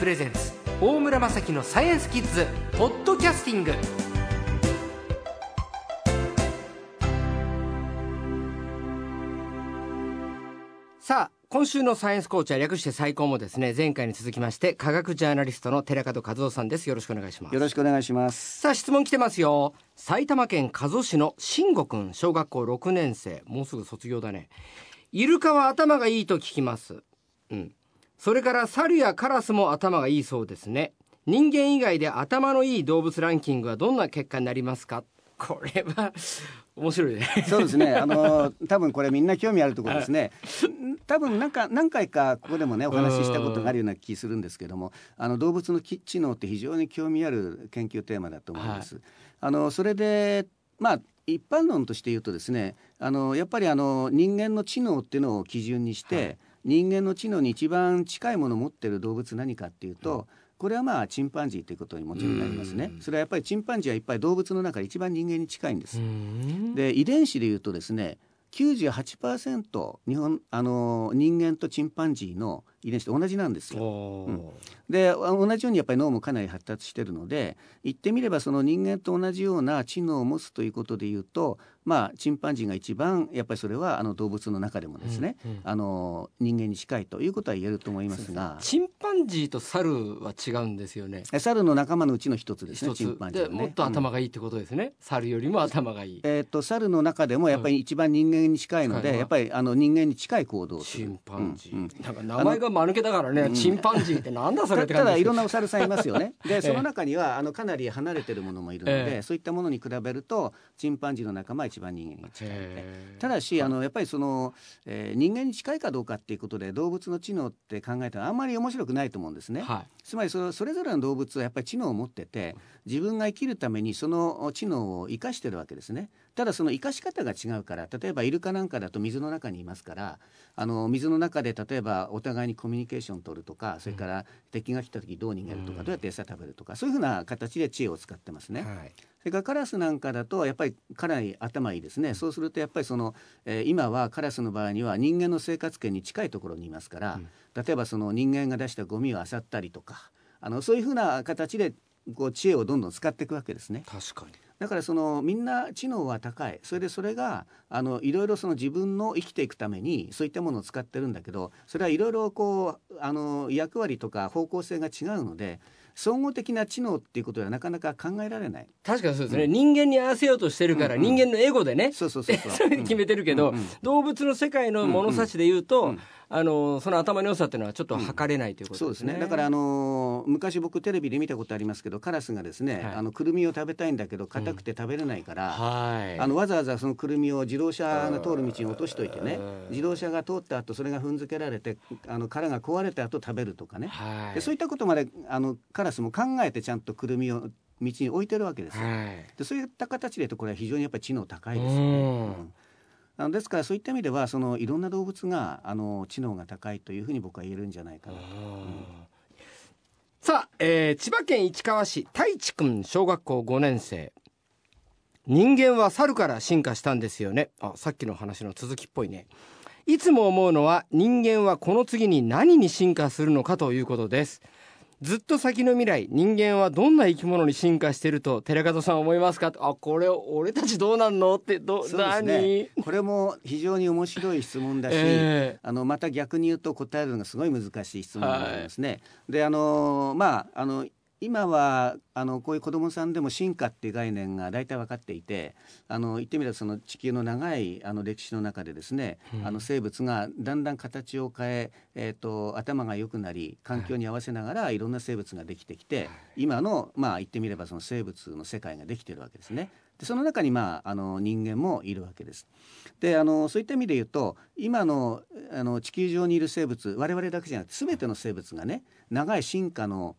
プレゼンツ大村雅樹のサイエンスキッズポッドキャスティング。さあ今週のサイエンスコーチは略して最高もですね前回に続きまして科学ジャーナリストの寺門和夫さんです。よろしくお願いします。よろしくお願いします。さあ質問来てますよ。埼玉県加須市の慎吾くん小学校6年生。もうすぐ卒業だね。イルカは頭がいいと聞きます。うんそれから猿やカラスも頭がいいそうですね。人間以外で頭のいい動物ランキングはどんな結果になりますか？これは面白いね。そうですね。あの多分これみんな興味あるところですね。多分なんか何回かここでもねお話ししたことがあるような気するんですけどもあの動物の知能って非常に興味ある研究テーマだと思います、はい、あのそれでまあ一般論として言うとですねあのやっぱりあの人間の知能っていうのを基準にして、はい人間の知能に一番近いものを持ってる動物何かっていうと、これはまあチンパンジーということにもちろんなりますね。それはやっぱりチンパンジーはいっぱい動物の中で一番人間に近いんです。で遺伝子でいうとですね98%日本あの人間とチンパンジーの遺伝子と同じなんですよ。うん、で同じようにやっぱり脳もかなり発達してるので言ってみればその人間と同じような知能を持つということでいうとまあチンパンジーが一番やっぱりそれはあの動物の中でもですね、うんうん、あの人間に近いということは言えると思いますが。チンパンジーと猿は違うんですよね。猿の仲間のうちの一つですねチンパンジー、ね、もっと頭がいいってことですね、うん、猿よりも頭がいい。えっ、ー、と猿の中でもやっぱり一番人間に近いので、やっぱりあの人間に近い行動チンパンジー、なんか名前が間抜けだからね、チンパンジーってなんだそれってただいろんなお猿さんいますよねでその中にはあのかなり離れてるものもいるので、えー、そういったものに比べるとチンパンジーの仲間は一番人間に近いのでただしあのやっぱりその、えー、人間に近いかどうかっていうことで動物の知能って考えたらあんまり面白くないと思うんですね、はい、つまりそそれぞれの動物はやっぱり知能を持ってて自分が生きるためにその知能を生かしてるわけですねただその生かし方が違うから例えばイルカなんかだと水の中にいますからあの水の中で例えばお互いにコミュニケーションを取るとかそれから敵が来た時どう逃げるとか、どうやって餌食べるとかそういうふうな形で知恵を使ってますね。はい。それからカラスなんかだとやっぱりかなり頭いいですね。そうするとやっぱりその、えー、今はカラスの場合には人間の生活圏に近いところにいますから、うん、例えばその人間が出したゴミを漁ったりとかあのそういうふうな形でこう知恵をどんどん使っていくわけですね。確かにだからそのみんな知能は高い。それでそれがあのいろいろその自分の生きていくためにそういったものを使ってるんだけどそれはいろいろこうあの役割とか方向性が違うので総合的な知能っていうことはなかなか考えられない。確かにそうですね、うん、人間に合わせようとしてるから、うんうん、人間のエゴでね。そうそうそうそう。それで決めてるけど、うんうん、動物の世界の物差しで言うと、うんうんあのその頭の良さっていうのはちょっと測れないということですね。うん、そうですね。だからあの昔僕テレビで見たことありますけどカラスがですね、はい、あのくるみを食べたいんだけど硬くて食べれないから、うん、あのわざわざそのくるみを自動車が通る道に落としといてね自動車が通った後それが踏んづけられてあの殻が壊れた後食べるとかね、はい、でそういったことまであのカラスも考えてちゃんとくるみを道に置いてるわけですよ。はい、でそういった形で言うとこれは非常にやっぱり知能高いですよね。うん。あのですからそういった意味ではそのいろんな動物があの知能が高いというふうに僕は言えるんじゃないかな。と。さあ、えー、千葉県市川市太一くん小学校5年生。人間は猿から進化したんですよね。あさっきの話の続きっぽいね。いつも思うのは人間はこの次に何に進化するのかということですずっと先の未来人間はどんな生き物に進化してると寺門さん思いますか？あこれ俺たちどうなんの？ってどう、ね、何？これも非常に面白い質問だし、えー、あのまた逆に言うと答えるのがすごい難しい質問になりますね。はい、であのまああの今はあのこういう子どもさんでも進化っていう概念が大体分かっていてあの言ってみればその地球の長いあの歴史の中でですね、うん、あの生物がだんだん形を変ええーと、頭が良くなり環境に合わせながらいろんな生物ができてきて、はい、今のまあ言ってみればその生物の世界ができてるわけですね。でその中に、まあ、あの人間もいるわけです。であのそういった意味で言うと今のあの地球上にいる生物我々だけじゃなくて全ての生物がね長い進化の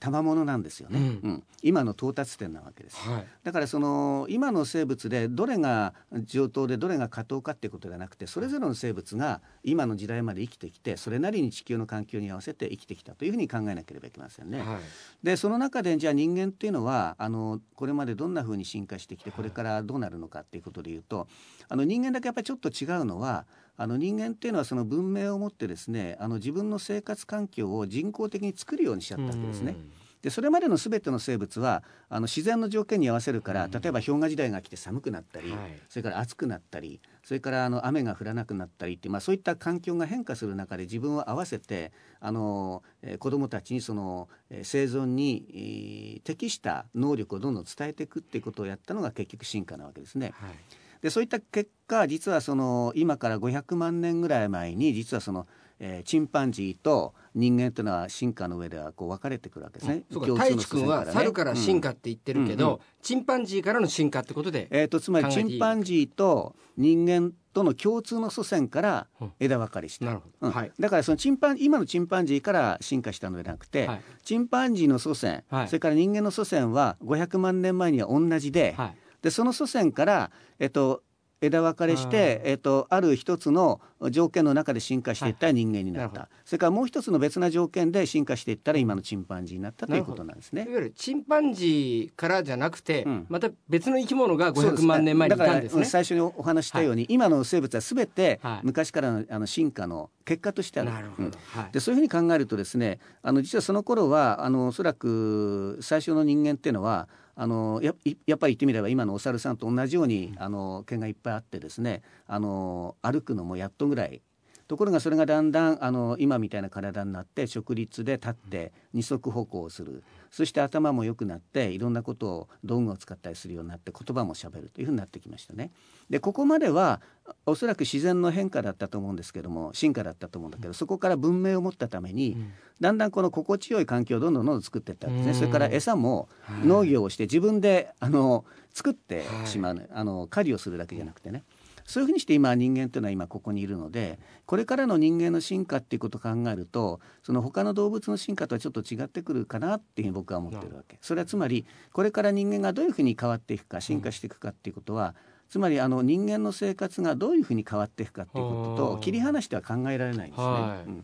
賜物なんですよね、うん、うん、今の到達点なわけです、はい、だからその今の生物でどれが上等でどれが下等かっていうことではなくてそれぞれの生物が今の時代まで生きてきてそれなりに地球の環境に合わせて生きてきたというふうに考えなければいけませんね。はい、でその中でじゃあ人間っていうのはあのこれまでどんなふうに進化してきてこれからどうなるのかっていうことでいうとあの人間だけやっぱりちょっと違うのはあの人間っていうのはその文明をもってですねあの自分の生活環境を人工的に作るようにしちゃったわけですね。でそれまでの全ての生物はあの自然の条件に合わせるから例えば氷河時代が来て寒くなったり、はい、それから暑くなったりそれからあの雨が降らなくなったりってまあ、そういった環境が変化する中で自分を合わせてあの、えー、子どもたちにその、えー、生存に、えー、適した能力をどんどん伝えていくっていうことをやったのが結局進化なわけですね。はいでそういった結果実はその今から500万年ぐらい前に実はその、えー、チンパンジーと人間というのは進化の上ではこう分かれてくるわけですね。そうか。太一君は猿から進化って言ってるけど、うんうん。うん、チンパンジーからの進化ってことでえーと、つまりチンパンジーと人間との共通の祖先から枝分かれした、うん。はい、だからそのチンパン今のチンパンジーから進化したのではなくて、はい、チンパンジーの祖先、はい、それから人間の祖先は500万年前には同じで,、でその祖先から、えっと、枝分かれして、えっと、ある一つの条件の中で進化していったら人間になった、はい、それからもう一つの別な条件で進化していったら今のチンパンジーになったということなんですね。いわゆるチンパンジーからじゃなくて、うん、また別の生き物が500万年前にいたんですね。すね最初にお話したように、はい、今の生物はすべて昔からのあの進化の結果としてある。なるほど、うん、でそういうふうに考えるとですねあの実はその頃はあのおそらく最初の人間っていうのはあのややっぱり言ってみれば今のお猿さんと同じようにあの毛がいっぱいあってですねあの歩くのもやっとぐらいところがそれがだんだんあの今みたいな体になって直立で立って二足歩行をするそして頭も良くなっていろんなことを道具を使ったりするようになって言葉もしゃべるというふうになってきましたね。でここまではおそらく自然の変化だったと思うんですけども進化だったと思うんだけどそこから文明を持ったために、だんだんこの心地よい環境をどんどんどんどん作っていったんですね。それから餌も農業をして自分であの作ってしまう、はい、あの狩りをするだけじゃなくてね。そういうふうにして今人間というのは今ここにいるのでこれからの人間の進化っていうことを考えるとその他の動物の進化とはちょっと違ってくるかなっていうふうに僕は思ってるわけ。それはつまりこれから人間がどういうふうに変わっていくか進化していくかっていうことは、つまりあの人間の生活がどういうふうに変わっていくかっていうことと切り離しては考えられないんですね。はい、うん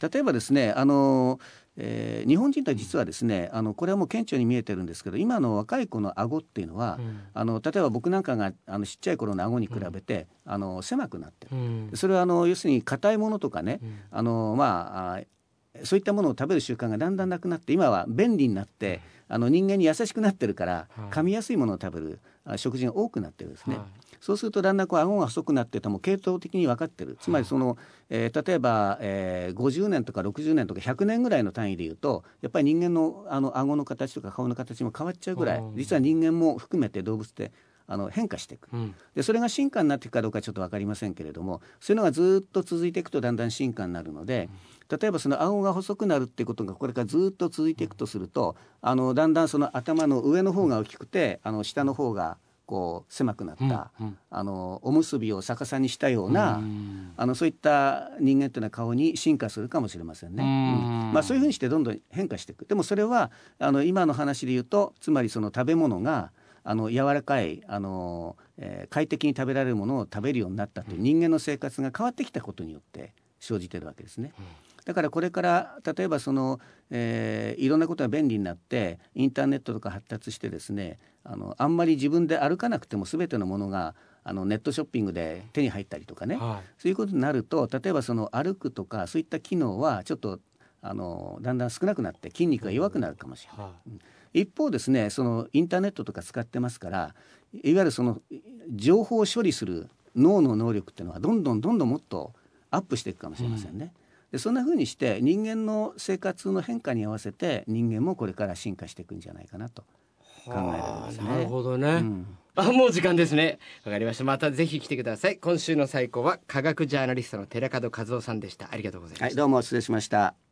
例えばですねあの、えー、日本人とは実はですねあのこれはもう顕著に見えてるんですけど今の若い子の顎っていうのは、うん、あの例えば僕なんかがあのちっちゃい頃の顎に比べて、うん、あの狭くなってる、うん、それはあの要するに硬いものとかね、あのまあそういったものを食べる習慣がだんだんなくなって今は便利になってあの人間に優しくなってるから噛みやすいものを食べる食事が多くなってるんですね。そうするとだんだんこう顎が細くなってても系統的に分かってる。つまりその、えー、例えば、えー、50年とか60年とか100年ぐらいの単位でいうとやっぱり人間のあの顎の形とか顔の形も変わっちゃうぐらい実は人間も含めて動物ってあの変化していく、うん、でそれが進化になっていくかどうかちょっと分かりませんけれどもそういうのがずっと続いていくとだんだん進化になるので、例えばその顎が細くなるっていうことがこれからずっと続いていくとするとあのだんだんその頭の上の方が大きくてあの下の方がこう狭くなった、うんうん、あのおむすびを逆さにしたような、うあのそういった人間というのは顔に進化するかもしれませんね。うん。まあ、そういうふうにしてどんどん変化していく。でもそれはあの今の話で言うとつまりその食べ物があの柔らかいあの、えー、快適に食べられるものを食べるようになったという人間の生活が変わってきたことによって生じてるわけですね。だからこれから例えばその、えー、いろんなことが便利になってインターネットとか発達してですねあのあんまり自分で歩かなくても全てのものがあのネットショッピングで手に入ったりとかね、はい、そういうことになると例えばその歩くとかそういった機能はちょっとあのだんだん少なくなって筋肉が弱くなるかもしれない。はい、一方ですねそのインターネットとか使ってますからいわゆるその情報を処理する脳の能力っていうのはどんどんどんどんもっとアップしていくかもしれませんね。うん。でそんなふうにして人間の生活の変化に合わせて人間もこれから進化していくんじゃないかなと考えられますね。なるほどね、うん、あもう時間ですね。わかりました。またぜひ来てください。今週の最高は科学ジャーナリストの寺門和夫さんでした。ありがとうございました、はい、どうも失礼しました